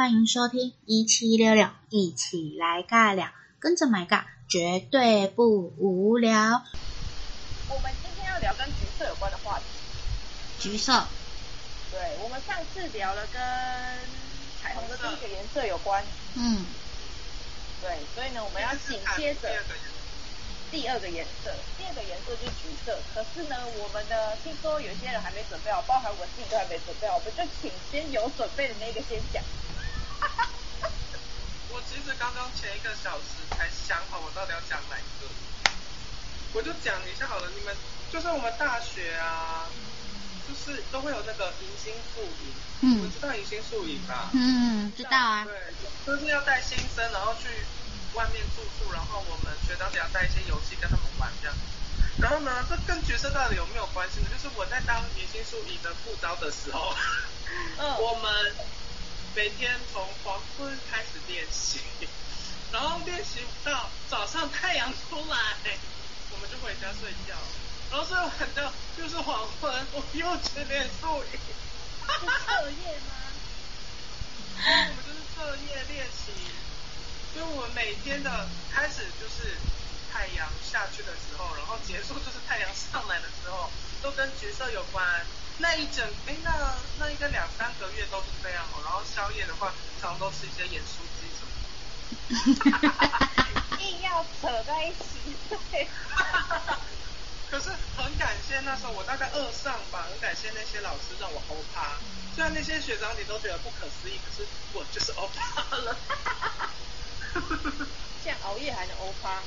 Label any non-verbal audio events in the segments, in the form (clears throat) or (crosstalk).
欢迎收听一七六六，一起来尬聊，跟着买尬，绝对不无聊。我们今天要聊跟橘色有关的话题。橘色。对，我们上次聊了跟彩虹的第一个颜色有关。嗯。对，所以呢，我们要紧接着。第二个颜色，第二个颜色就是橘色。可是呢，我们的听说有些人还没准备好，包含我自己都还没准备好，我们就请先有准备的那个先讲。(laughs) 我其实刚刚前一个小时才想好我到底要讲哪一个，我就讲一下好了。你们就是我们大学啊，就是都会有那个迎新宿营，嗯，你们知道迎新宿营吧？嗯，知道啊。对，就是要带新生，然后去。外面住宿，然后我们学长姐要带一些游戏跟他们玩这样。然后呢，这跟角色到底有没有关系呢？就是我在当迎新宿营的副招的时候，嗯，我们每天从黄昏开始练习，(laughs) 然后练习到早上太阳出来，我们就回家睡觉。然后睡完觉就是黄昏，我又去练宿营。是彻夜吗？然后我们就是彻夜练习。所以我们每天的开始就是太阳下去的时候，然后结束就是太阳上来的时候，都跟角色有关。那一整哎，那那应该两三个月都是这样哦。然后宵夜的话，常常都吃一些盐酥鸡什么的。(laughs) 硬要扯在一起。对。(laughs) 可是很感谢那时候我大概二上吧，很感谢那些老师让我欧趴。虽然那些学长你都觉得不可思议，可是我就是欧趴了。(laughs) 这样熬夜还能欧趴？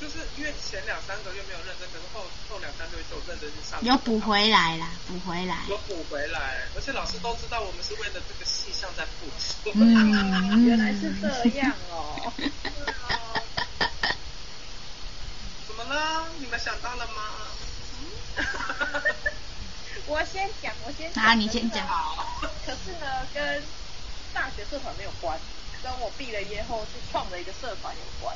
就是因为前两三个月没有认真，可是后后两三个月就认真去上。有补回来啦，补回来。有补回来，而且老师都知道我们是为了这个戏项在付出。嗯，(laughs) 原来是这样哦。(laughs) 怎么了？你们想到了吗？(laughs) 我先讲，我先讲。啊，你先讲。可是呢，跟大学社团没有关。跟我毕了业后去创了一个社团有关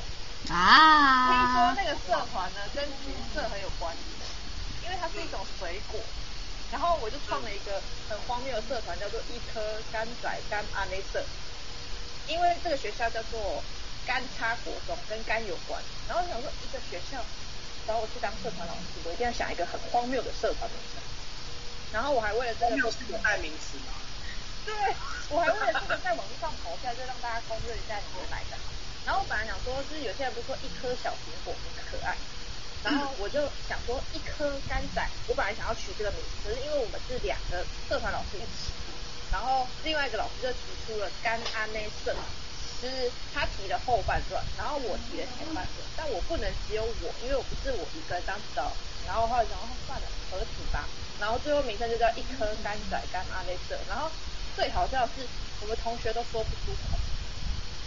啊，听说那个社团呢跟橘色很有关系，因为它是一种水果，然后我就创了一个很荒谬的社团，叫做一颗柑仔柑阿内色，因为这个学校叫做柑叉国中，跟柑有关，然后想说一个学校找我去当社团老师，我一定要想一个很荒谬的社团名称，然后我还为了这个是个代名词嘛。对，我还为了这个在网络上跑下，就让大家公认一下你哪来的。然后我本来想说，就是有些人不是说一颗小苹果很可爱，然后我就想说一颗甘仔，我本来想要取这个名字，可是因为我们是两个社团老师一起，然后另外一个老师就提出了甘安内色，就是他提了后半段，然后我提了前半段，但我不能只有我，因为我不是我一个人当指导，然后后来想说算了，合体吧，然后最后名称就叫一颗甘仔甘安内色，然后。最好笑的是，我们同学都说不出口。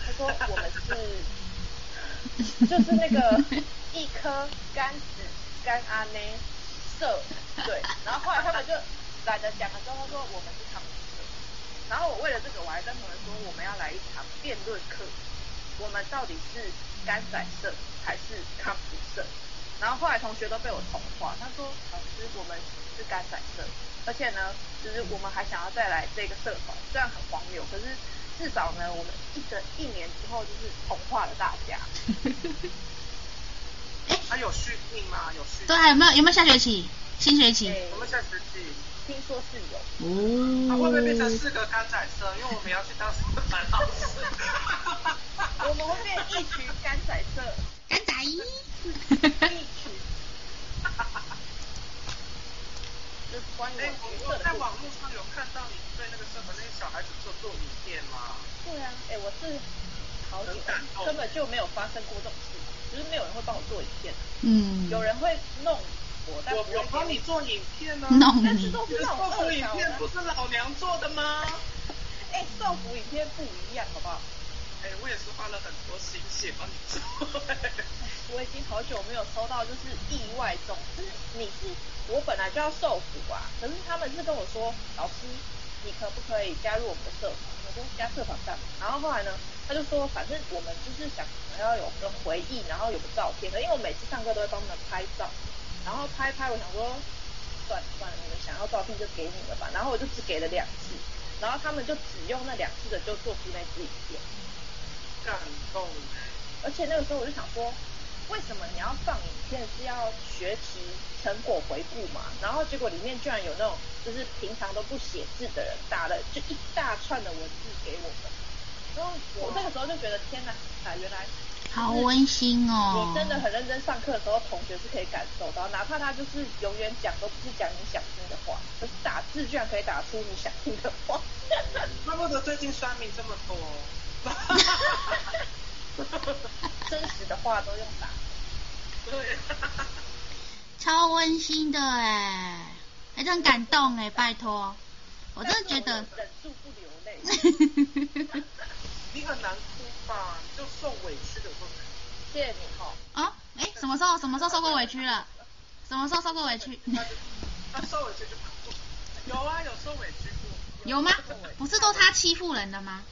他说我们是，就是那个一颗柑子柑阿内色，对。然后后来他们就懒得讲了，之后他说我们是康普色。然后我为了这个，我还跟同学说我们要来一场辩论课，我们到底是柑仔色还是康普色？然后后来同学都被我同化，他说老师我们是柑仔色。而且呢，就是我们还想要再来这个社团，虽然很荒谬，可是至少呢，我们一整一年之后就是同化了大家。哎，(laughs) 还有续命吗？有续？对，还有没有？有没有下学期？新学期？我们下学期听说是有。哦。它会不会变成四个干仔色？因为我们要去当社团老师。(laughs) 我们会变一群干仔色。干仔。(laughs) 一群。哎、欸，我我在网络上有看到你对那个社团那些小孩子做做影片吗？对啊，哎、欸，我是好久根本就没有发生过这种事，就是没有人会帮我做影片。嗯。有人会弄我，但我有帮你做影片呢、啊。弄你。但是都是那种豆腐影片，不是老娘做的吗？哎、欸，豆腐影片不一样，好不好？哎、我也是花了很多心血帮你做。(laughs) 我已经好久没有收到，就是意外中，就是你是我本来就要受苦啊，可是他们是跟我说，老师，你可不可以加入我们的社团？我说加社团干嘛？然后后来呢，他就说，反正我们就是想要有个回忆，然后有个照片的，因为我每次上课都会帮他们拍照，然后拍拍，我想说，算了算了，你们想要照片就给你们吧，然后我就只给了两次。然后他们就只用那两次的就做出那支影片，感动。而且那个时候我就想说，为什么你要放影片是要学习成果回顾嘛？然后结果里面居然有那种就是平常都不写字的人打了就一大串的文字给我们，然后我那个时候就觉得天哪，啊原来好温馨哦！你真的很认真上课的时候，同学是可以感受到，哪怕他就是永远讲都不是讲你想听的话，可是打字居然可以打出你想听的话。(laughs) 怪不得最近酸民这么多。(laughs) 真实的话都用打，对，超温馨的哎，还是很感动哎，拜托，我真的觉得忍住不流泪。(laughs) 你很难哭吧？就受委屈的时候。谢谢你哈。啊？哎，什么时候？什么时候受过委屈了？什么时候受过委屈？他受委屈就哭。有啊，有受委屈过。有吗？不是都他欺负人的吗？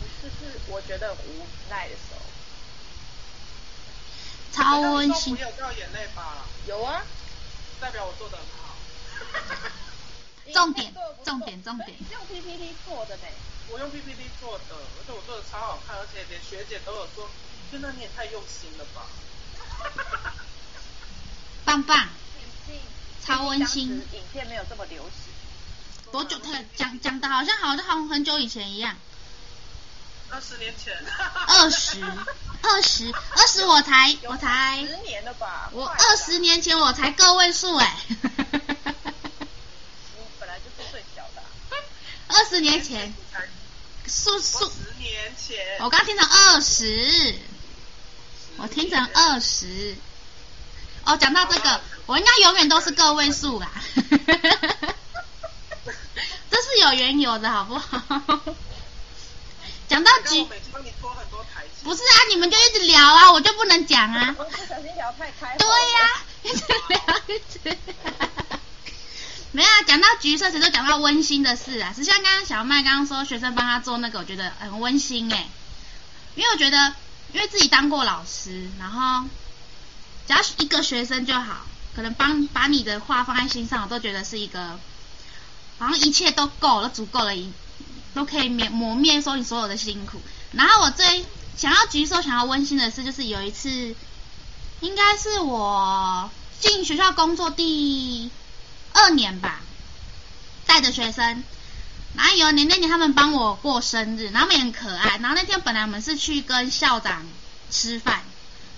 不是，是我觉得无奈的时候。超温馨。你有掉眼泪吧？有啊，代表我做的很好。(laughs) 重点，重点，重点。用 PPT 做的呢？我用 PPT 做的，而且我做的超好看，而且连学姐都有说，真的，你也太用心了吧！(laughs) 棒棒。超温馨。影片没有这么流行。多久？他讲讲的好像好像很久以前一样。二十年前。二十。二十，二十我才我才十年了吧？我二十年前我才个位数哎。你本来就是最小的。二十年前。数数。十年前。我刚听成二十。我听成二十。哦，讲到这个，我应该永远都是个位数啦。(laughs) 这是有缘由的好不好？讲到几。不是啊，你们就一直聊啊，我就不能讲啊。不小心聊太开。对呀、啊，一直聊一直。没有啊，讲到橘色，谁都讲到温馨的事啊。是像刚刚小麦刚刚说，学生帮他做那个，我觉得很温馨哎。因为我觉得，因为自己当过老师，然后只要一个学生就好，可能帮把你的话放在心上，我都觉得是一个，好像一切都够了，足够了，一都可以免磨灭说你所有的辛苦。然后我最。想要举手，想要温馨的事，就是有一次，应该是我进学校工作第二年吧，带着学生，然后有一年那年他们帮我过生日，然后他们也很可爱，然后那天本来我们是去跟校长吃饭，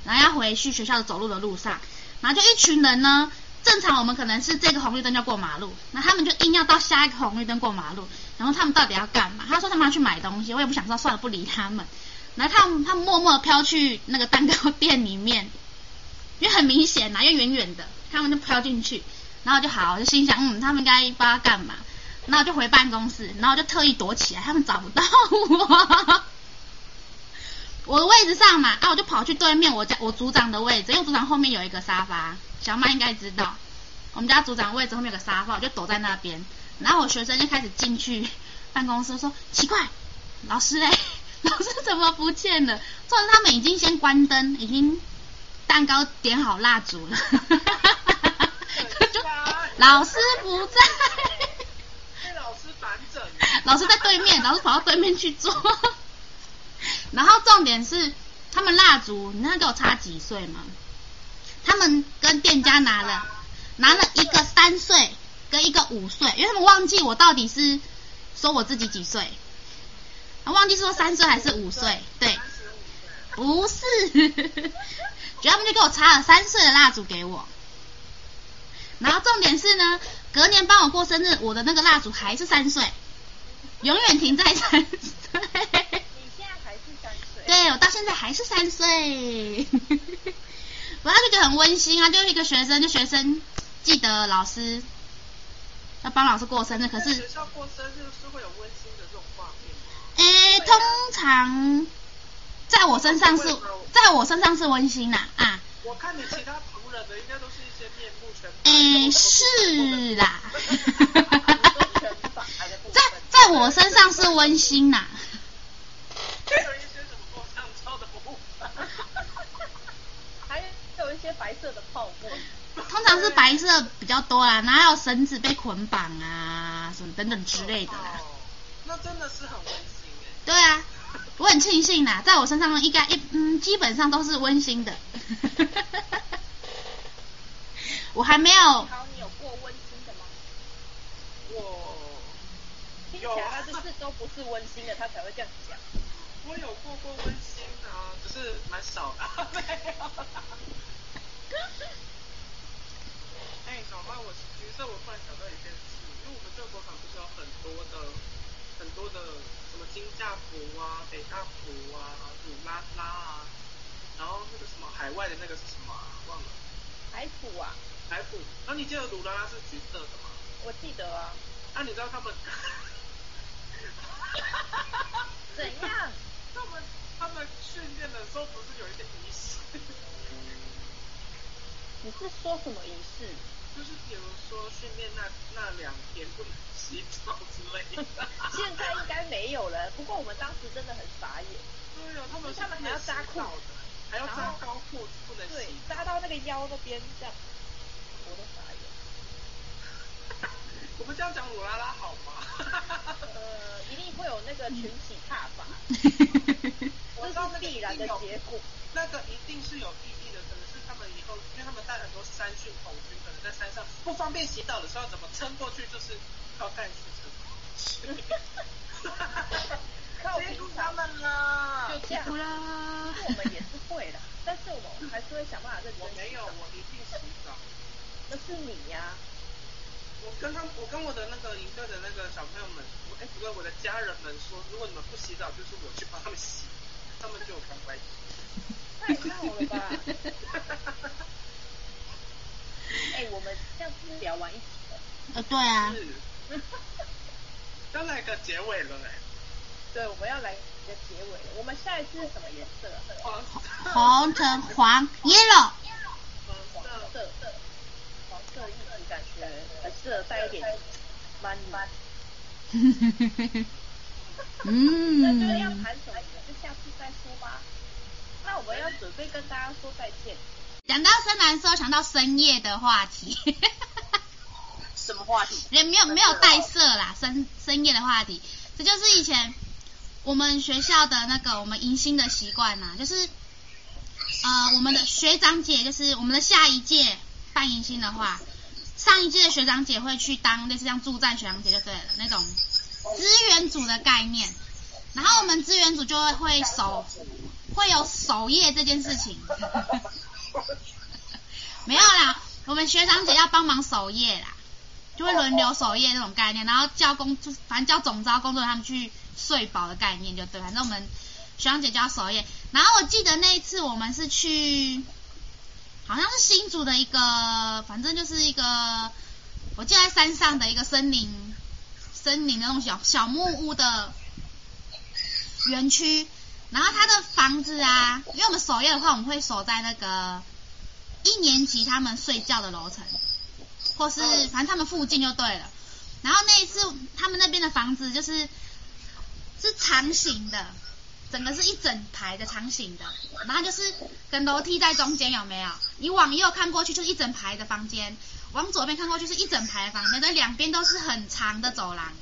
然后要回去学校的走路的路上，然后就一群人呢，正常我们可能是这个红绿灯要过马路，那他们就硬要到下一个红绿灯过马路，然后他们到底要干嘛？他说他们要去买东西，我也不想说，算了，不理他们。然后他们他们默默飘去那个蛋糕店里面，因为很明显呐，因为远远的，他们就飘进去，然后就好，就心想，嗯，他们应该不知道干嘛，然后就回办公室，然后就特意躲起来，他们找不到我，我的位置上嘛，啊，我就跑去对面我家我组长的位置，因为组长后面有一个沙发，小麦应该知道，我们家组长位置后面有个沙发，我就躲在那边，然后我学生就开始进去办公室说，奇怪，老师嘞？老师怎么不见了？虽然他们已经先关灯，已经蛋糕点好蜡烛了，就老师不在。被老师反整。老师在对面，老师跑到对面去坐。然后重点是，他们蜡烛，你知道给我差几岁吗？他们跟店家拿了，拿了一个三岁跟一个五岁，因为他们忘记我到底是说我自己几岁。啊，忘记说三岁还是五岁？对，不是，(laughs) 主要他们就给我插了三岁的蜡烛给我。然后重点是呢，隔年帮我过生日，我的那个蜡烛还是三岁，永远停在三岁。你现在还是三岁？对，我到现在还是三岁。(laughs) 我那就觉得很温馨啊，就是一个学生，就学生记得老师要帮老师过生日，可是学校过生日是会有温馨的这种画面。诶，通常在我身上是，在我身上是温馨呐啊。我看你其他同人的应该都是一些面目全诶，是啦。在在我身上是温馨呐。还有一些什么过香蕉的部分。还有一些白色的泡沫。通常是白色比较多啦，然后还有绳子被捆绑啊，什么等等之类的啦。那真的是很温馨哎。对啊，我很庆幸啦，在我身上应该一嗯基本上都是温馨的。(laughs) 我还没有。好，你有过温馨的吗？我。听起来他就是都不是温馨的，他才会这样讲。我有过过温馨的啊，只是蛮少的。没有。哎，小麦，我橘色，我突然想到一件事，因为我们这个国场不是有很多的很多的什么金价服啊、北大服啊、鲁拉拉啊，然后那个什么海外的那个是什么啊？忘了。海普啊。海普，那你记得鲁拉拉是橘色的吗？我记得啊。那、啊、你知道他们？(laughs) (laughs) 怎样？他们他们训练的时候不是有一些仪式？(laughs) 你是说什么仪式？就是比如说训练那那两天不能洗澡之类的。(laughs) 现在应该没有了，不过我们当时真的很傻眼。对啊，他们他们还要扎裤子，还要扎高裤子，不能洗。对，扎到那个腰那边这样。我都傻眼。(laughs) 我们这样讲鲁拉拉好吗？(laughs) 呃，一定会有那个群起踏法。这是必然的结果。那个一定是有们以后，因为他们带很多山训童军，可能在山上不方便洗澡的时候，怎么撑过去，就是靠干事撑过去。靠平常们啦，就这样啦。我们也是会的，但是我们还是会想办法认真洗澡。我没有，我一定洗澡。那是你呀。我跟他，我跟我的那个营队的那个小朋友们，我哎，不对，我的家人们说，如果你们不洗澡，就是我去帮他们洗，他们就有乖乖洗。太好了吧！(laughs) 哎，我们这样子聊完一集了。呃，对啊。要来个结尾了嘞。对，我们要来一个结尾了。我们下一次是什么颜色？黄。红橙黄，yellow。黄色。黄色意思感觉很适合带一点 money。嗯。那就是要谈什么？就下次再说吧。那我们要准备跟大家说再见。讲到深蓝色，想到深夜的话题。什么话题？(laughs) 也没有没有带色啦，深深夜的话题。这就是以前我们学校的那个我们迎新的习惯呐，就是呃我们的学长姐，就是我们的下一届办迎新的话，上一届的学长姐会去当类似像驻站学长姐就对了那种资源组的概念，然后我们资源组就会会守。会有守夜这件事情，(laughs) 没有啦，我们学长姐要帮忙守夜啦，就会轮流守夜这种概念，然后叫工就，反正叫总招工作人他们去睡饱的概念就对，反正我们学长姐就要守夜。然后我记得那一次我们是去，好像是新竹的一个，反正就是一个，我记得在山上的一个森林，森林的那种小小木屋的园区。然后他的房子啊，因为我们守夜的话，我们会守在那个一年级他们睡觉的楼层，或是反正他们附近就对了。然后那一次他们那边的房子就是是长形的，整个是一整排的长形的，然后就是跟楼梯在中间有没有？你往右看过去就是一整排的房间，往左边看过去是一整排的房间，那两边都是很长的走廊。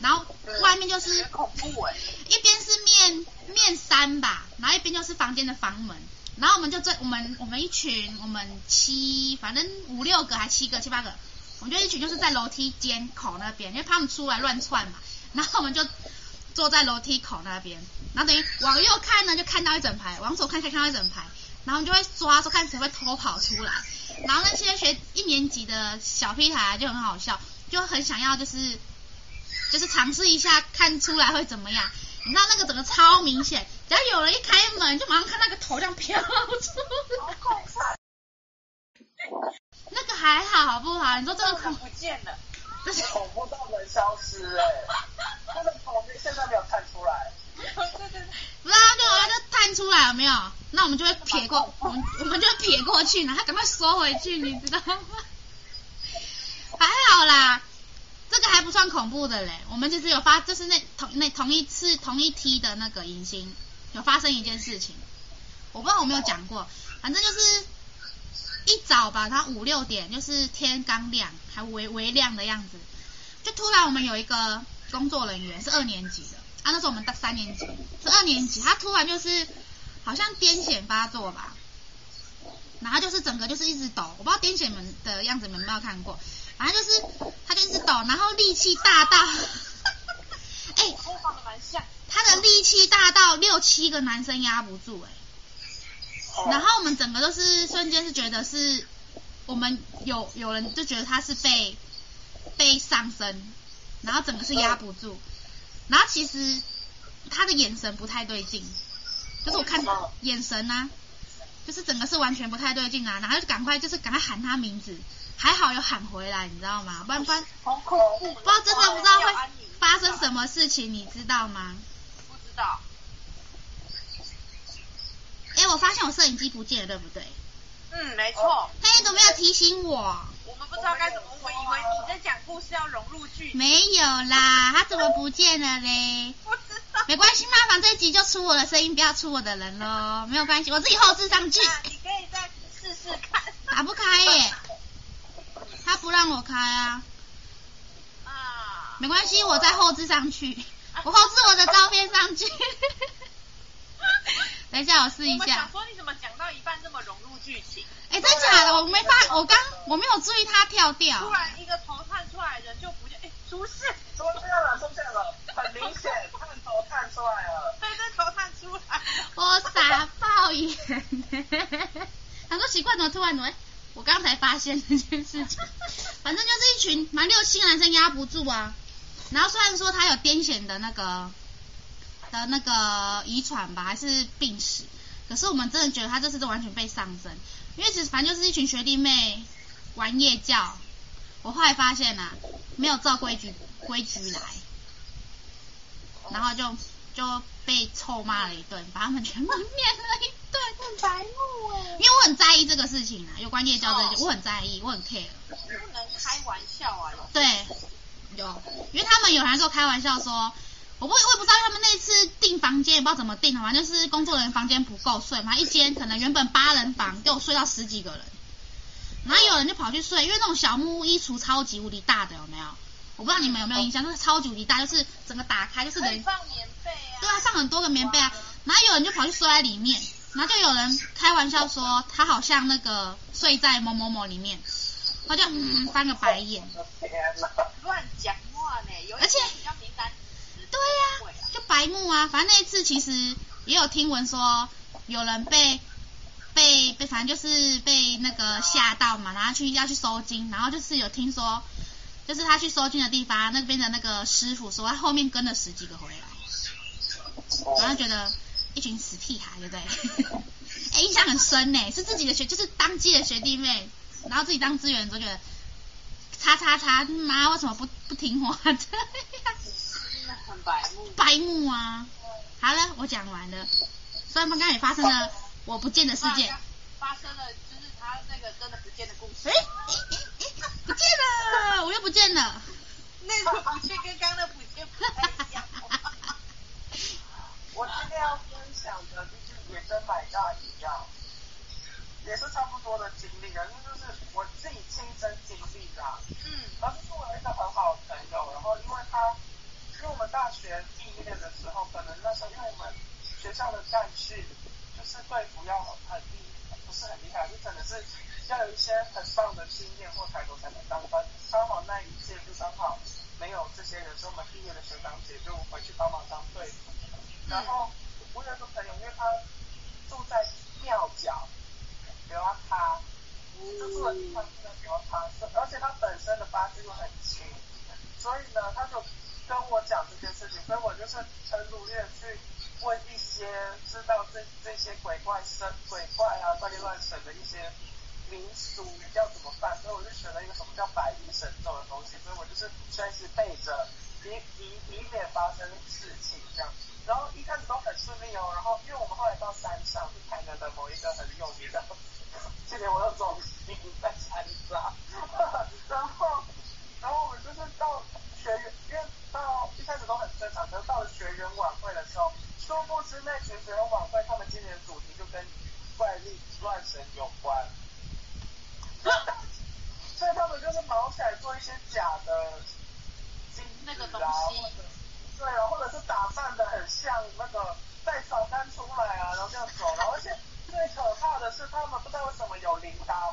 然后外面就是恐怖哎，一边是面面山吧，然后一边就是房间的房门，然后我们就这我们我们一群我们七反正五六个还七个七八个，我们就一群就是在楼梯间口那边，因为怕他们出来乱窜嘛，然后我们就坐在楼梯口那边，然后等于往右看呢就看到一整排，往左看可以看到一整排，然后我们就会抓说看谁会偷跑出来，然后那些学一年级的小屁孩就很好笑，就很想要就是。就是尝试一下，看出来会怎么样？你知道那个整个超明显，只要有人一开门，就马上看那个头这样飘出来。那个还好，好不好？你说这个恐不见了，这是恐怖到人消失哎、欸！那个头现在没有探出来。对对对。不知道就把它探出来了没有？那我们就会撇过，我们我们就会撇过去，然后赶快缩回去，你知道吗？还好啦。这个还不算恐怖的嘞，我们其实有发，就是那同那同一次同一梯的那个迎新，有发生一件事情，我不知道我没有讲过，反正就是一早吧，它五六点就是天刚亮，还微微亮的样子，就突然我们有一个工作人员，是二年级的，啊，那时候我们大三年级，是二年级，他突然就是好像癫痫发作吧，然后就是整个就是一直抖，我不知道癫痫们的样子你们有没有看过，反正就是他就一直抖，然后力气大到，哎、欸，他的力气大到六七个男生压不住、欸，哎，然后我们整个都是瞬间是觉得是。我们有有人就觉得他是被被上身，然后整个是压不住，然后其实他的眼神不太对劲，就是我看眼神呐、啊，就是整个是完全不太对劲啊，然后就赶快就是赶快喊他名字，还好有喊回来，你知道吗？不然不然，不知道真的不知道会发生什么事情，你知道吗？不知道。哎，我发现我摄影机不见了，对不对？嗯，没错。他也都没有提醒我。我们不知道该怎么，我以为你在讲故事要融入剧。没有啦，他怎么不见了嘞？不知道。没关系嘛，反正这一集就出我的声音，不要出我的人喽，没有关系，我自己后置上去。你可以再试试看。打不开耶，他不让我开啊。啊。没关系，我再后置上去，我后置我的照片上去。(laughs) 等一下，我试一下。我想说，你怎么讲到一半这么融入剧情？哎，真假的？我没发，我刚我没有注意他跳掉。突然一个头探出来，人就不见，哎，出事！出现了，出现了，很明显，探头探出来了。对，这头探出来。我傻爆眼。(laughs) 他说奇怪，怎么突然怎么？刚才发现这件事情。(laughs) 反正就是一群蛮六七个男生压不住啊。然后虽然说他有癫痫的那个。的那个遗传吧，还是病史？可是我们真的觉得他这次都完全被上身，因为其实反正就是一群学弟妹玩夜教。我后来发现啊，没有照规矩规矩来，然后就就被臭骂了一顿，把他们全部念了一顿，很白目哎。因为我很在意这个事情啊，有关夜教这些，我很在意，我很 care。不能开玩笑啊！对，有，因为他们有人跟我开玩笑说。我不，我也不知道他们那次订房间也不知道怎么订的，反正就是工作人员房间不够睡嘛，一间可能原本八人房，给我睡到十几个人，然后有人就跑去睡，因为那种小木屋衣橱超级无敌大的，有没有？我不知道你们有没有印象，就是超级无敌大，就是整个打开就是人放棉被啊，对啊，放很多个棉被啊，然后有人就跑去睡在里面，然后就有人开玩笑说他好像那个睡在某某某里面，他就嗯翻个白眼，乱讲话呢，有一些比较敏感。对呀、啊，就白目啊！反正那一次其实也有听闻说有人被被被，反正就是被那个吓到嘛，然后去要去收金，然后就是有听说，就是他去收金的地方，那边的那个师傅说他后面跟了十几个回来，然后觉得一群死屁孩，对不对？(laughs) 哎，印象很深呢，是自己的学，就是当届的学弟妹，然后自己当资源都觉得，叉叉叉，妈为什么不不听话？这样。白目，白目啊！好了，我讲完了。虽然刚刚也发生了我不见的事件，发生了就是他那个真的不见的故事。哎，不见了，我又不见了。那个不见跟刚刚的不见不太一样。我今天要分享的就是也跟买大一样，也是差不多的经历啊，那就是我自己亲身经历的。嗯。然后是我一个很好的朋友，然后因为他。因为我们大学毕业的时候，可能那时候因为我们学校的战训就是队服要很厉，不是很厉害，就真的是要有一些很棒的经验或抬头才能当班。刚好那一届就刚好没有这些人，所以我们毕业的学长姐就回去帮忙当队。然后我有一个朋友，因为他住在庙角，比如他，就住的地方是在比如他，而且他本身的八字又很轻，所以呢，他就。跟我讲这件事情，所以我就是很努力的去问一些知道这这些鬼怪神鬼怪啊、怪力乱神的一些民俗要怎么办，所以我就选了一个什么叫百医神咒的东西，所以我就是随时备着，以以以免发生事情这样。然后一开始都很顺利哦，然后因为我们后来到山上，是台南的某一个很有名的，今年我又走一在山上，(laughs) 然后然后我们就是到学院，到一开始都很正常可是到了学员晚会的时候殊不知那群学员晚会他们今年的主题就跟怪力乱神有关。所以他们就是忙起来做一些假的那个东西对啊或者是打扮的很像那个带床单出来啊然后这样走了而且最可怕的是他们不知道为什么有铃铛。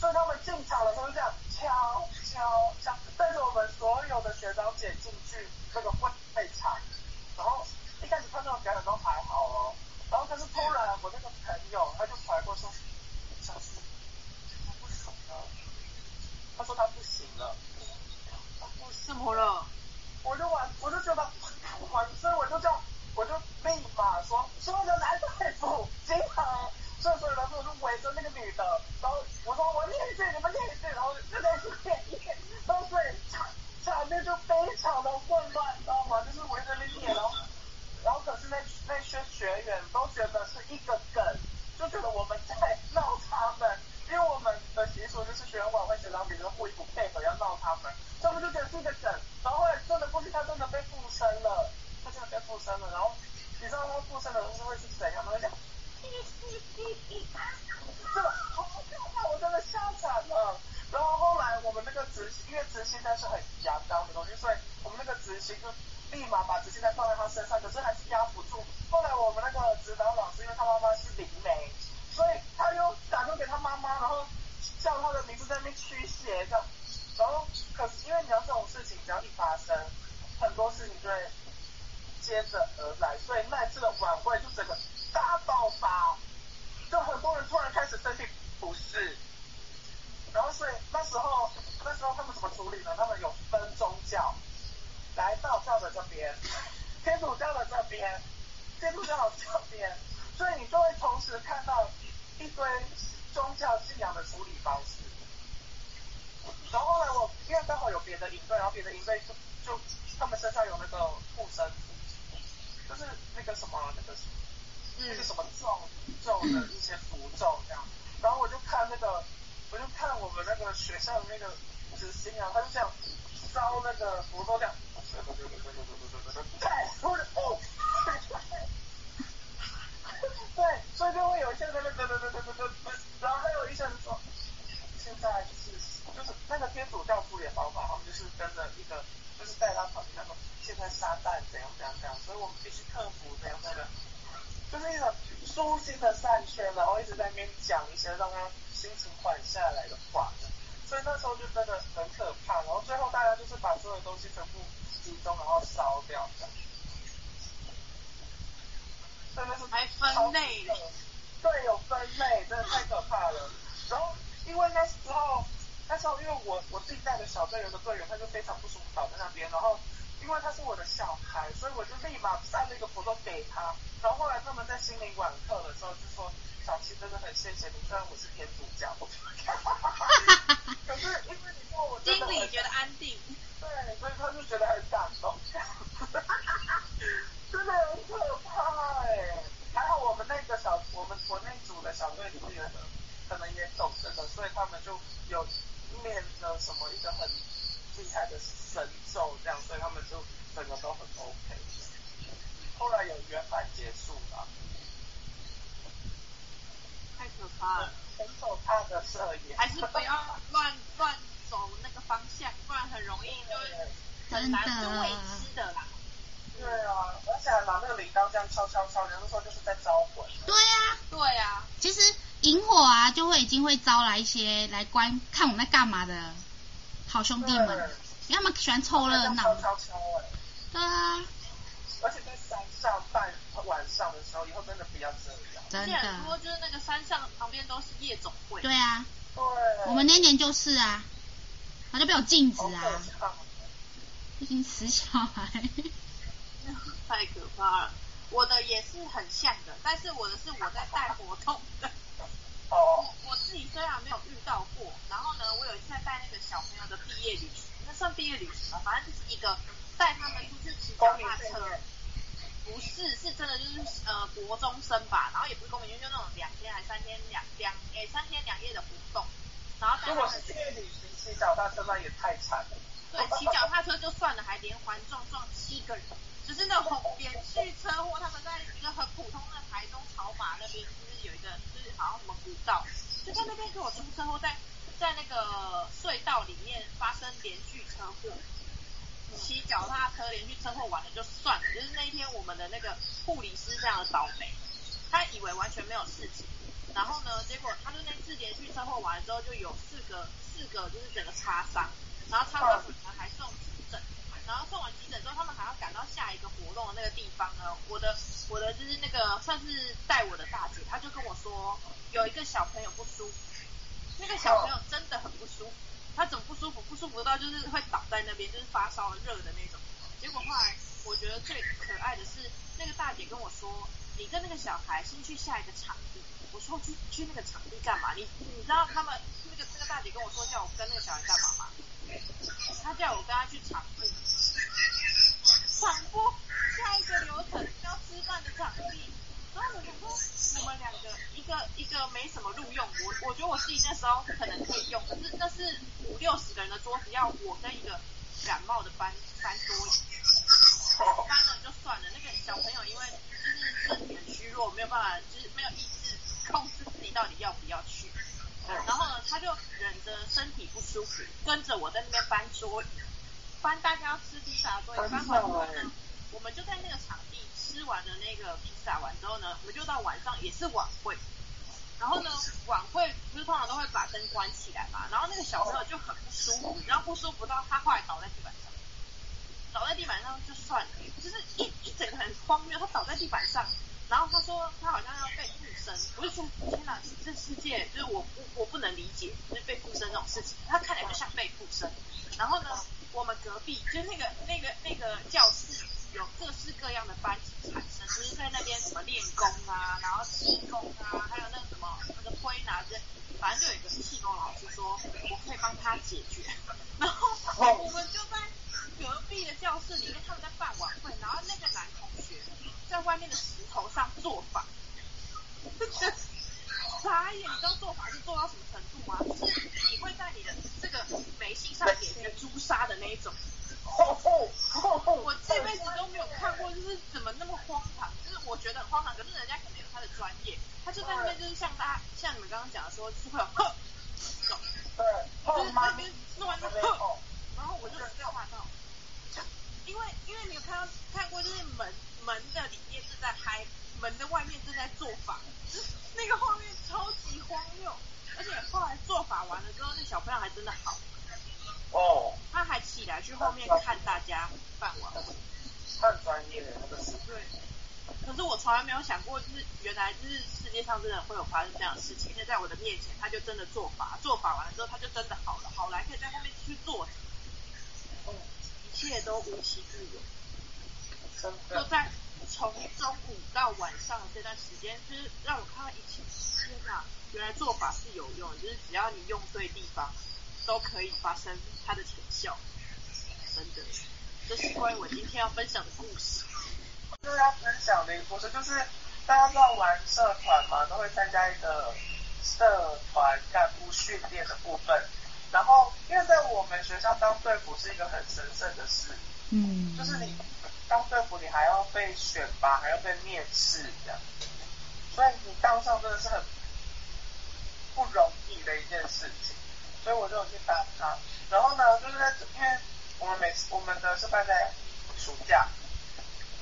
所以他们进场的时候这样敲敲敲带着我们所有的学长姐进去那个婚场然后一开始看到表演都还好哦然后但是突然我那个朋友他就传过说小去他不行了他说他不行了他不是默一堆宗教信仰的处理方式。然后后来我因为刚好有别的营队，然后别的营队就就他们身上有那个护身符，就是那个什么那个。那个什么咒咒的一些符咒这样，然后我就看那个，我就看我们那个学校的那个执行啊，他就这样烧那个符咒这样，对，我就哦，(laughs) (laughs) 对，所以就会有一些那个对对对对对对，然后还有一些人说，现在就是就是那个天主教处理的方法，他们就是跟着一个，就是带他跑那种，现在撒旦怎样怎样怎样，所以我们必须克服怎样怎样。就是一种舒心的善劝，然后一直在那边讲一些让他心情缓下来的话，所以那时候就真的很可怕。然后最后大家就是把所有东西全部集中，然后烧掉。真的是还分类的，对，有分类，真的太可怕了。然后因为那时候，那时候因为我我自己带的小队员的队员，他就非常不舒服倒在那边，然后。因为他是我的小孩，所以我就立马塞了一个符咒给他。然后后来他们在心灵晚课的时候就说：“小七真的很谢谢你，虽然我是天主教。” (laughs) 可是因为你说我真的心里觉得安定，对，所以他就觉得很感动。真的很可怕哎！还好我们那个小，我们我那组的小队里面的可能也懂这个，所以他们就有念了什么一个很厉害的神咒这样，所以他们就整个都很 OK。后来有圆满结束了，太可怕了，很可怕的摄影，还是不要乱乱走那个方向，不然很容易就很难是未知的啦。对啊，而且还拿那个礼刀这样敲敲敲，人家说就是在招魂。对呀、啊，对呀、啊。其实营火啊，就会已经会招来一些来观看我们在干嘛的好兄弟们。因为他们喜欢凑热闹。对啊。而且在山上办晚上的时候，以后真的不要这样。真的。很多就是那个山上旁边都是夜总会。对啊。对。我们那年就是啊，他就被我禁止啊。一群死小孩。(laughs) (laughs) 太可怕了。我的也是很像的，但是我的是我在带活动的。哦。我我自己虽然没有遇到过，然后呢，我有一次在带那个小朋友的毕业旅行。算毕业旅行了，反正就是一个带他们出去骑脚踏车，不是，是真的就是呃国中生吧，然后也不是公民，就那种两天还三天两两哎三天两夜的活动，然后带他们。如果是毕业旅行骑脚踏车，那也太惨了。对，骑脚踏车就算了，还连环撞撞七个人，就是那种 (laughs) 连续车祸。他们在一个很普通的台中草马那边，就是有一个就是好像什么古道，就在那边给我出车祸在。在那个隧道里面发生连续车祸，骑脚踏车连续车祸完了就算了，就是那一天我们的那个护理师非常的倒霉，他以为完全没有事情，然后呢，结果他就那次连续车祸完了之后就有四个四个就是整个擦伤，然后擦伤可能还送急诊，然后送完急诊之后他们还要赶到下一个活动的那个地方呢，我的我的就是那个算是带我的大姐，她就跟我说有一个小朋友不舒服。那个小朋友真的很不舒服他怎么不舒服不舒服到就是会倒在那边就是发烧热的那种。结果后来我觉得最可爱的是那个大姐跟我说你跟那个小孩先去下一个场地。我说去去那个场地干嘛？你你知道他们那个那个大姐跟我说叫我跟那个小孩干嘛吗？他叫我跟他去场地。场部下一个流程要吃饭的场地然后我就说我们两个一个一个没什么录用我我觉得我自己那时候可能可以用可是那是五六十个人的桌子要我跟一个感冒的搬搬桌椅搬了就算了那个小朋友因为就是身体很虚弱没有办法就是没有意志控制自己到底要不要去。然后呢他就忍着身体不舒服跟着我在那边搬桌椅搬大家要吃披萨桌以搬回来了那个披萨完之后呢，我们就到晚上也是晚会。然后呢，晚会不是通常都会把灯关起来嘛？然后那个小朋友就很不舒服，然后不舒服到他后来倒在地板上，倒在地板上就算了，就是一一整个很荒谬，他倒在地板上，然后他说他好像要被附身，我就说天哪，这世界就是我不我不能理解，就是被附身这种事情，他看起来就像被附身。然后呢，我们隔壁就那个那个那个教室有各式各样的班级产生，就是在那边什么练功啊，然后气功啊，还有那个什么那个推拿这，反正就有一个气功老师说，我可以帮他解决。(laughs) 然后我们就在隔壁的教室里面，他们在办晚会，然后那个男同学在外面的石头上做法，(laughs) 傻眼，你知道做法是做到什么程度吗？就是你会在你的这个眉心上点一个朱砂的那一种。(laughs) 我这辈子都没有看过，就是怎么那么荒唐，就是我觉得很荒唐，可是人家肯定有他的专业，他就在那边就是像大家像你们刚刚讲的说，就是会有哼这种是那边弄完就呵，然后我就吓到，因为因为你有看到看过就是门门的里面是在嗨，门的外面正在做法，就是那个画面超级荒谬，而且后来做法完了之后，那小朋友还真的好。哦，他还起来去后面看大家办完，太专业了，那个是。对，可是我从来没有想过，就是原来就是世界上真的会有发生这样的事情。现在在我的面前，他就真的做法，做法完了之后，他就真的好了，好来可以在后面继续做。嗯，一切都无疾而终。真的。就在从中午到晚上的这段时间，就是让我看到一切，天哪，原来做法是有用，就是只要你用对地方。都可以发生它的成效，真的，这是关于我今天要分享的故事。就要分享的一个故事，就是大家在玩社团嘛，都会参加一个社团干部训练的部分。然后，因为在我们学校当队辅是一个很神圣的事，嗯，就是你当队辅，你还要被选拔，还要被面试这样，所以你当上真的是很不容易的一件事情。所以我就有去当他，然后呢，就是在因为我们每次我们的是办在暑假，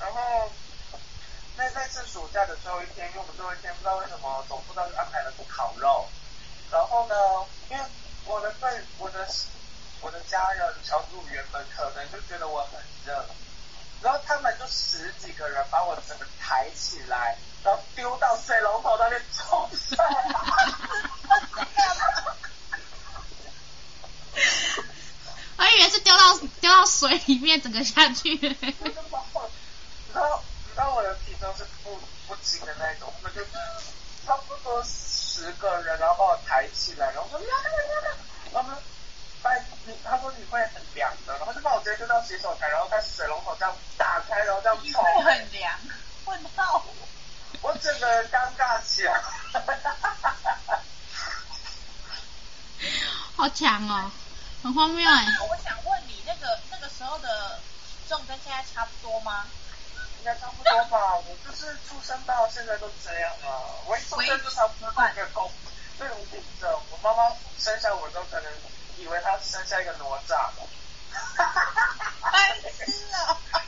然后那那次暑假的最后一天，因为我们最后一天不知道为什么总部当时安排了个烤肉，然后呢，因为我的队我的我的家人小组员们可能就觉得我很热，然后他们就十几个人把我整个抬起来，然后丢到水龙头那边冲水。我以为是丢到丢到水里面，整个下去。然后，然后我的体重是不不轻的那种，我们就差不多十个人，然后把我抬起来，然后说，然后呢，哎，你他说你会很凉的，然后就把我直接丢到洗手台，然后在水龙头这样打开，然后这样冲。会很凉，问号。我整个人尴尬起来。好强哦！很荒谬哎！我想问你，那个那个时候的体重跟现在差不多吗？应该差不多吧。我就是出生到现在都这样啊。我一出生就差不多半个公，那种体重。我妈妈生下我都可能以为他生下一个哪吒。哈哈哈哈哈！白痴啊！哈！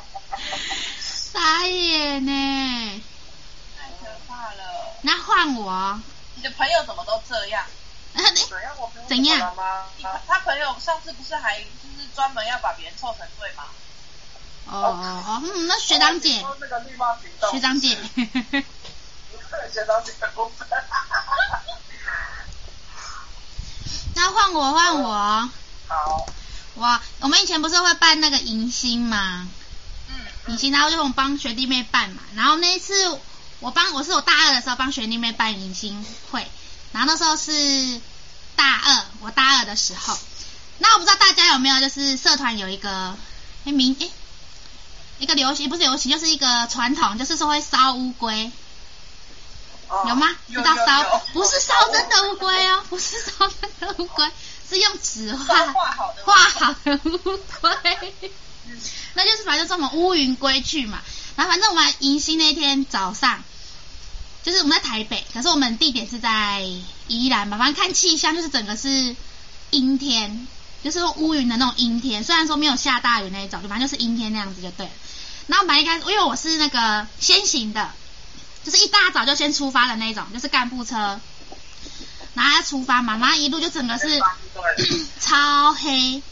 (laughs) 傻眼呢！太可怕了。那换我。你的朋友怎么都这 (laughs) 样？怎样？他朋友上次不是还就是专门要把别人凑成对吗？哦哦哦，嗯，那学长姐，学长姐，(laughs) 学长姐的部分。那换我换我。好。我我们以前不是会办那个迎新吗？嗯。迎新，然后就我们帮学弟妹办嘛。然后那一次我帮我是我大二的时候帮学弟妹办迎新会。然后那时候是大二，我大二的时候，那我不知道大家有没有就是社团有一个哎名哎一个流行不是流行就是一个传统，就是说会烧乌龟。哦有吗？有知道烧不是烧真的乌龟哦，(laughs) 不是烧真的乌龟，是用纸画画好的乌龟。那就是反正就是我们乌云归去嘛，然后反正我们迎新那天早上，就是我们在台北，可是我们地点是在宜兰嘛，反正看气象就是整个是阴天，就是乌云的那种阴天，虽然说没有下大雨那一种，反正就是阴天那样子就对了。然后本来一开始，因为我是那个先行的，就是一大早就先出发的那种，就是干部车，然后要出发嘛，然后一路就整个是 (clears throat) 超黑。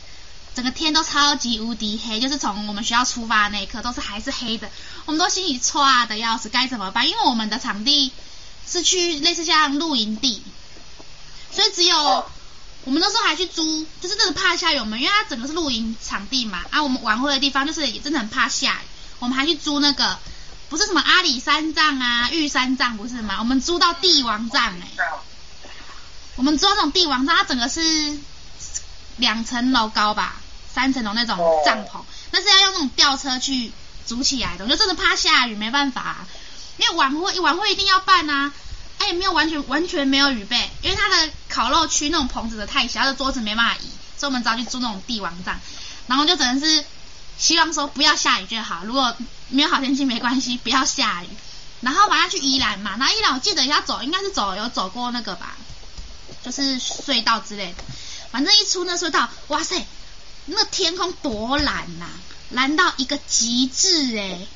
整个天都超级无敌黑，就是从我们学校出发的那一刻都是还是黑的，我们都心里剉的要死，该怎么办？因为我们的场地是去类似像露营地，所以只有我们那时候还去租，就是真的怕下雨，我们因为它整个是露营场地嘛，啊，我们晚会的地方就是也真的很怕下雨，我们还去租那个不是什么阿里山藏啊、玉山藏不是吗？我们租到帝王帐哎、欸，我们租到那种帝王帐，它整个是两层楼高吧。三层楼那种帐篷，那是要用那种吊车去组起来的，我就真的怕下雨，没办法、啊，因为晚会晚会一定要办啊，哎，没有完全完全没有雨备，因为它的烤肉区那种棚子的太小，它的桌子没办法移，所以我们只好去租那种帝王帐，然后就只能是希望说不要下雨就好，如果没有好天气没关系，不要下雨，然后晚上去宜兰嘛，然后宜兰我记得要走，应该是走有走过那个吧，就是隧道之类的，反正一出那隧道，哇塞！那天空多蓝呐、啊，蓝到一个极致哎、欸！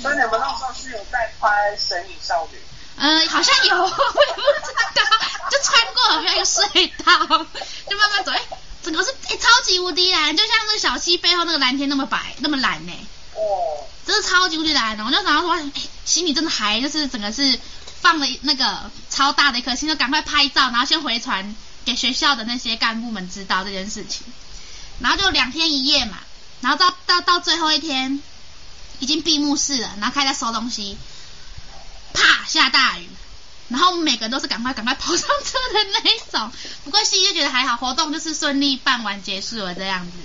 所以你们那时候是有在拍《神隐少女》？呃，好像有，(laughs) 我也不知道，就穿过了那个隧道，(laughs) 就慢慢走，哎，整个是哎超级无敌蓝，就像那小溪背后那个蓝天那么白，那么蓝呢、欸。哦。真是超级无敌蓝的，我就想到说，哎，心里真的还就是整个是放了那个超大的一颗心，就赶快拍照，然后先回传给学校的那些干部们知道这件事情。然后就两天一夜嘛，然后到到到最后一天，已经闭幕式了，然后开始收东西，啪下大雨，然后我们每个人都是赶快赶快跑上车的那一种。不过心里就觉得还好，活动就是顺利办完结束了这样子，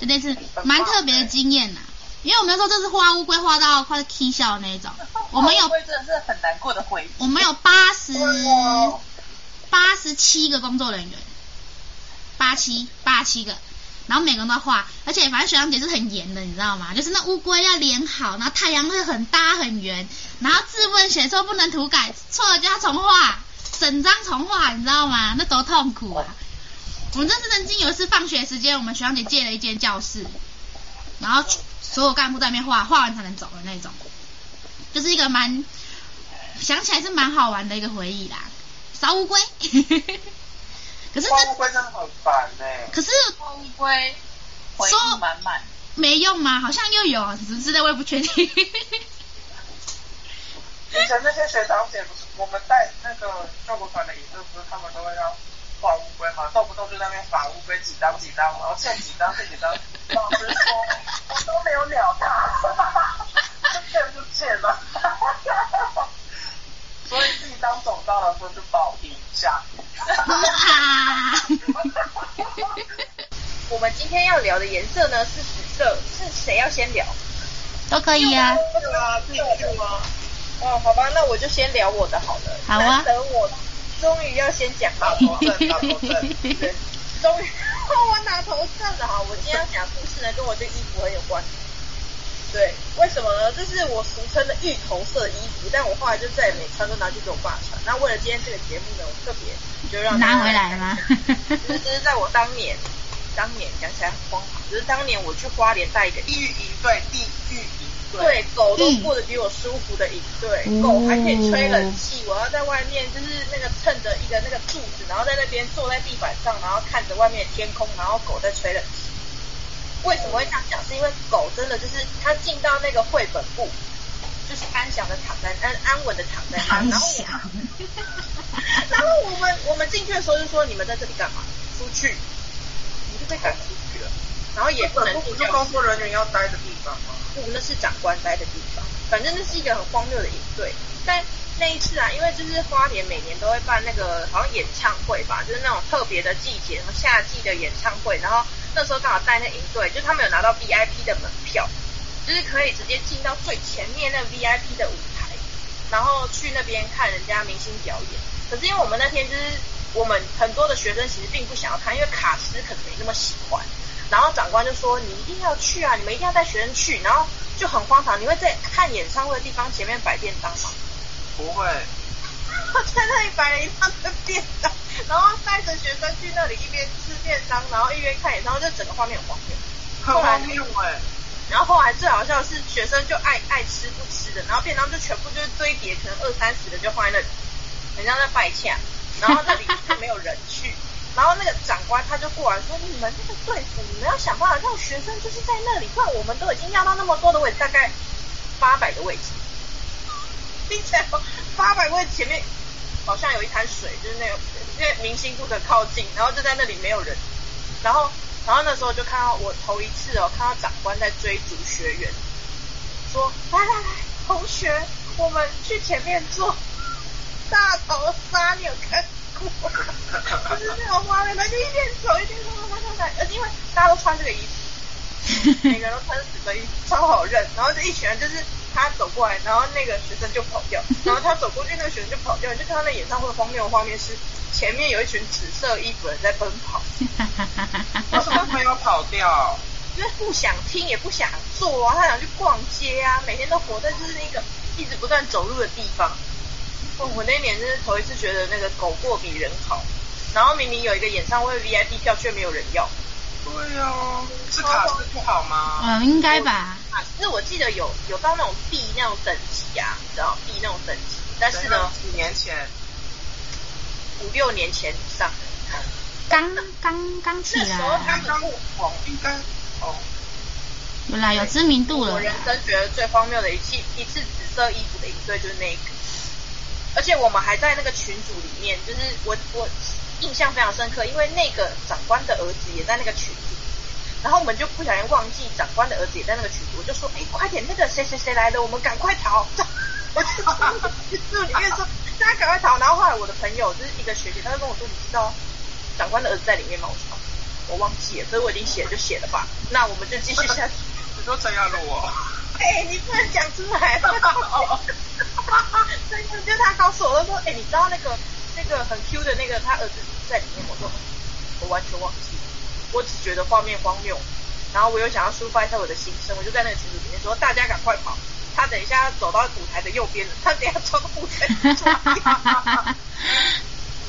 真的是蛮特别的经验呐。因为我们那时候就是画乌龟画到快气笑的那一种，我们有真的是很难过的回忆。我们有八十八十七个工作人员，八七八七个。然后每个人都画，而且反正学长姐是很严的，你知道吗？就是那乌龟要连好，然后太阳会很大很圆，然后字问写错不能涂改，错了就要重画，整张重画，你知道吗？那多痛苦啊！我们这次曾经有一次放学时间，我们学长姐借了一间教室，然后所有干部在那边画，画完才能走的那种，就是一个蛮想起来是蛮好玩的一个回忆啦。烧乌龟。可是乌龟真的很烦呢。可是乌龟回忆满满，没用吗？好像又有，只是我也不确定。以前那些学长姐不是我们带那个救国团的仪式，不是他们都会要画乌龟嘛，动不动就在那边罚乌龟几张几张，然后欠几张欠几张，老师说我都没有鸟他，就欠就欠了。所以自己当总召的时候就保一下。我们今天要聊的颜色呢是紫色，是谁要先聊？都可以啊。对啊，自己去吗？哦，好吧，那我就先聊我的好了。好啊。等我终于要先讲到 (laughs) 头阵，打头阵。对，终于 (laughs) 我拿头阵了哈！我今天要讲的故事呢，跟我这衣服很有关。对，为什么呢？这是我俗称的芋头色衣服，但我后来就再也没穿，都拿去给我爸穿。那为了今天这个节目呢，我特别就让拿回来吗？就是在我当年，当年讲起来很荒唐，就是当年我去花莲带一个御营队，地狱营队，对，狗都过得比我舒服的营队，嗯、狗还可以吹冷气，我要在外面就是那个蹭着一个那个柱子，然后在那边坐在地板上，然后看着外面的天空，然后狗在吹冷气。为什么会这样讲？是因为狗真的就是它进到那个绘本部，(laughs) 就是安详的躺在安安稳的躺在那，然后我然后我们我们进去的时候就说，你们在这里干嘛？出去，你就被赶出去了，然后也不能进。是工作人员要待的地方吗？不，那是长官待的地方。反正那是一个很荒谬的营队。但那一次啊，因为就是花莲每年都会办那个好像演唱会吧，就是那种特别的季节，什么夏季的演唱会，然后。那时候刚好带那营队，就他们有拿到 VIP 的门票，就是可以直接进到最前面那 VIP 的舞台，然后去那边看人家明星表演。可是因为我们那天就是我们很多的学生其实并不想要看，因为卡斯可能没那么喜欢。然后长官就说：“你一定要去啊，你们一定要带学生去。”然后就很荒唐，你会在看演唱会的地方前面摆便当吗？不会。(laughs) 我在那里摆了一大堆便当，然后带着学生去那里一边吃便当，然后一边看演唱会，就整个画面很荒谬。很荒谬哎。然后后来最好笑的是，学生就爱爱吃不吃的，然后便当就全部就是堆叠，可能二三十个就放在那里，人家在拜洽，然后那里就没有人去。然后那个长官他就过来说：“你们这个队伍，你们要想办法让学生就是在那里，不然我们都已经要到那么多的位置，大概八百个位置，(laughs) 并且八百位前面好像有一滩水，就是那个因为明星不可靠近，然后就在那里没有人。然后，然后那时候就看到我头一次哦，看到长官在追逐学员，说：来来来，同学，我们去前面坐大头杀，你有看过？”就是那种画面，他就一边走一边说说说说，而且因为大家都穿这个衣服，(laughs) 每个人都穿死的衣服，超好认。然后这一群人就是他走过来，然后那个学生就跑掉，(laughs) 然后他走过去，那个学生就跑掉。你就看到那演唱会荒谬的画面是前面有一群紫色衣服人在奔跑，为什么没有跑掉？因为不想听也不想做啊，他想去逛街啊，每天都活在就是那个一直不断走路的地方。哦，我那年真是头一次觉得那个狗过比人好，然后明明有一个演唱会 VIP 票却没有人要。对呀、哦，是卡司不好吗？嗯，应该吧。卡司我记得有有到那种 B 那种等级啊，你知道 B 那种等级，但是呢，几年前，五六年前以上，刚刚刚起来。那时候他刚红，应该哦。原来有知名度了。我人生觉得最荒谬的一次一次紫色衣服的营队就是那个。而且我们还在那个群组里面，就是我我印象非常深刻，因为那个长官的儿子也在那个群组，然后我们就不小心忘记长官的儿子也在那个群组，我就说，哎，快点，那个谁谁谁来了，我们赶快逃！我就在群组里面说，大家赶快逃！然后后来我的朋友就是一个学姐，她就跟我说，你知道长官的儿子在里面吗？我说，我忘记了，所以我已经写了，就写了吧。那我们就继续下去。(laughs) 你说陈亚露哦？哎，你不能讲出来。真的，就他告诉我，他说：“哎，你知道那个那个很 Q 的那个他儿子在里面？”我说：“我完全忘记了，我只觉得画面荒谬。”然后我又想要抒发一下我的心声，我就在那个群组里面说：“大家赶快跑！他等一下走到舞台的右边了，他等一下冲到舞台左边。(laughs) ”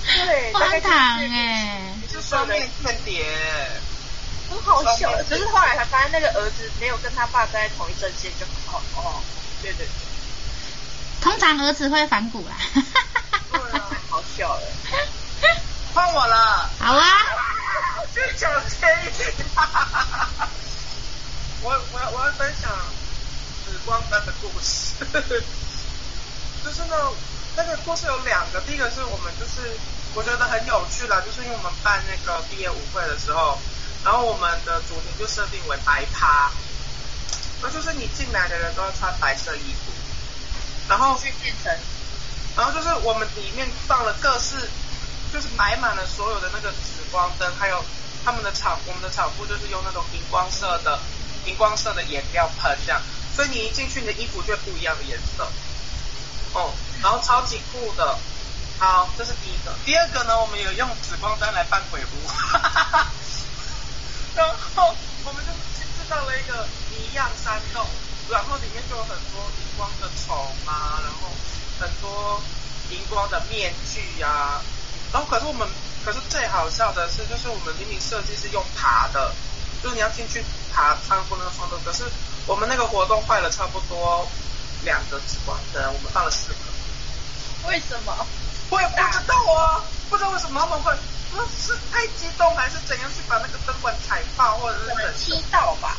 对，荒唐哎，你是双面间谍，很好笑。可是后来才发现，那个儿子没有跟他爸在同一阵线，就很好哦。对对。通常儿子会反骨啦，对啊，好笑了。换我了。好啊。就讲这一我我要我要分享紫光灯的故事。(laughs) 就是呢，那个故事有两个，第一个是我们就是我觉得很有趣啦，就是因为我们办那个毕业舞会的时候，然后我们的主题就设定为白趴，那就是你进来的人都要穿白色衣服。然后去变成，然后就是我们里面放了各式，就是摆满了所有的那个紫光灯，还有他们的场，我们的场布就是用那种荧光色的荧光色的颜料喷这样，所以你一进去你的衣服就不一样的颜色，哦，然后超级酷的，好，这是第一个，第二个呢，我们有用紫光灯来扮鬼屋，哈哈哈哈，然后我们就制造了一个谜样山洞。然后里面就有很多荧光的虫啊，然后很多荧光的面具呀、啊，然后可是我们，可是最好笑的是，就是我们明明设计是用爬的，就是你要进去爬穿过那个窗洞，可是我们那个活动坏了差不多两个紫光灯，我们放了四个。为什么？我也不知道啊，不知道为什么他们会，不是太激动还是怎样去把那个灯管踩爆，或者是踢到吧？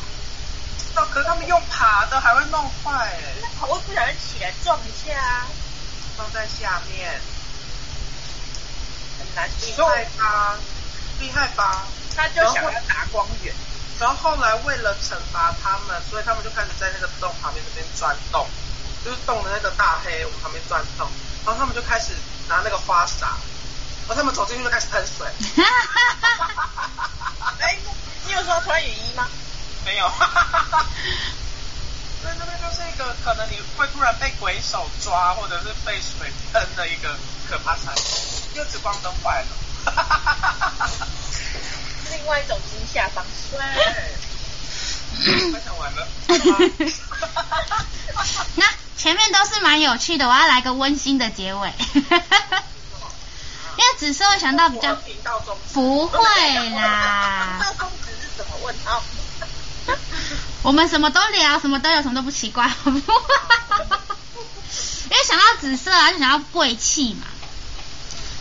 可是他们用爬的还会弄坏哎，那头会不小心起来撞一下啊，放在下面，很难厉害吧？厉害吧？他就想要打光源，然后后来为了惩罚他们，所以他们就开始在那个洞旁边那边钻洞，就是洞的那个大黑我们旁边钻洞，然后他们就开始拿那个花洒，然后他们走进去就开始喷水。(laughs) 哎，你有说要穿雨衣吗？没有，哈哈哈哈对，那边就是一个可能你会突然被鬼手抓，或者是被水喷的一个可怕场景，因为直光灯坏了。哈哈哈哈哈哈！另外一种惊吓方式。对。(laughs) 分享完了。(laughs) 那前面都是蛮有趣的，我要来个温馨的结尾。因为紫色会想到比较。不会啦。那宗旨是怎么问他？我们什么都聊，什么都有，什么都不奇怪。(laughs) 因为想到紫色啊，就想到贵气嘛。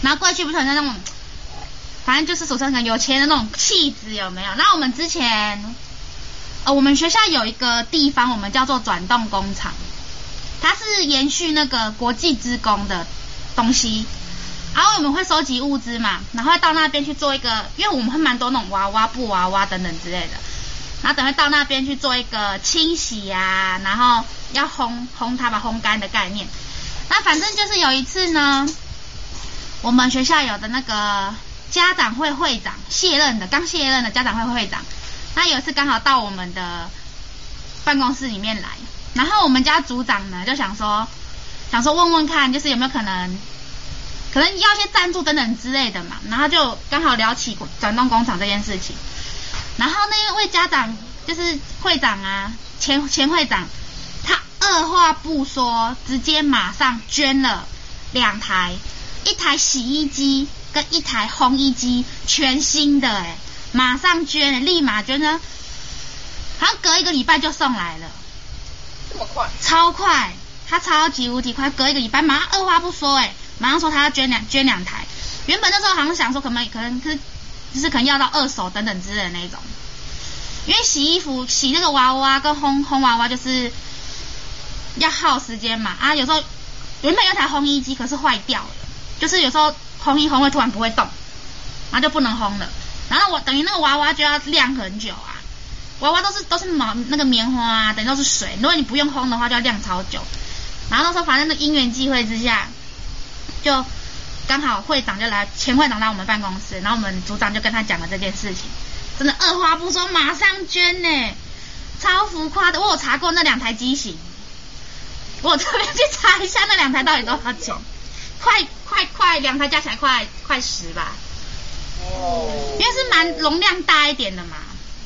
然后贵气不是很像那种。反正就是俗称很有钱的那种气质，有没有？那我们之前，呃，我们学校有一个地方，我们叫做转动工厂，它是延续那个国际职工的东西。然后我们会收集物资嘛，然后到那边去做一个，因为我们会蛮多那种娃娃、布娃娃等等之类的。然后等会到那边去做一个清洗啊，然后要烘烘它，把烘干的概念。那反正就是有一次呢，我们学校有的那个。家长会会长卸任的，刚卸任的家长会会长，他有一次刚好到我们的办公室里面来，然后我们家组长呢就想说，想说问问看，就是有没有可能，可能要一些赞助等等之类的嘛，然后就刚好聊起转动工厂这件事情，然后那位家长就是会长啊，前前会长，他二话不说，直接马上捐了两台，一台洗衣机。跟一台烘衣机全新的哎，马上捐，立马捐呢，好像隔一个礼拜就送来了，这么快？超快，他超级无敌快，隔一个礼拜马上二话不说哎，马上说他要捐两捐两台，原本那时候好像想说可能可能可是就是可能要到二手等等之类的那种，因为洗衣服洗那个娃娃跟烘烘娃娃就是要耗时间嘛啊，有时候原本有台烘衣机可是坏掉了，就是有时候。烘一烘会突然不会动，然后就不能烘了。然后我等于那个娃娃就要晾很久啊，娃娃都是都是毛那个棉花啊，等于都是水。如果你不用烘的话，就要晾超久。然后那时候反正那因缘际会之下，就刚好会长就来，前会长来我们办公室，然后我们组长就跟他讲了这件事情，真的二话不说马上捐呢，超浮夸的。我有查过那两台机型，我特别去查一下那两台到底多少钱。快快快，两台加起来快快十吧。哦。因为是蛮容量大一点的嘛。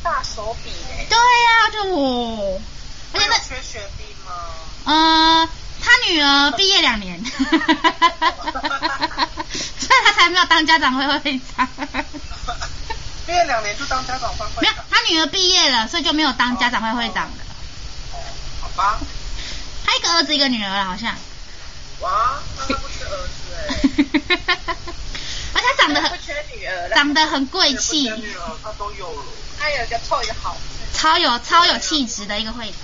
大手笔哎。对呀、啊，就我。而且那。缺学弟吗？呃，他女儿毕业两年。(laughs) 所以他才没有当家长会会长。毕业两年就当家长会会长。没有，他女儿毕业了，所以就没有当家长会会长的。哦，好吧。他一个儿子一个女儿了，好像。哇，那他不缺儿子哎！而且他长得很，长得很贵气。女儿他都有了。他有一个臭一个好，超有超有气质的一个会长。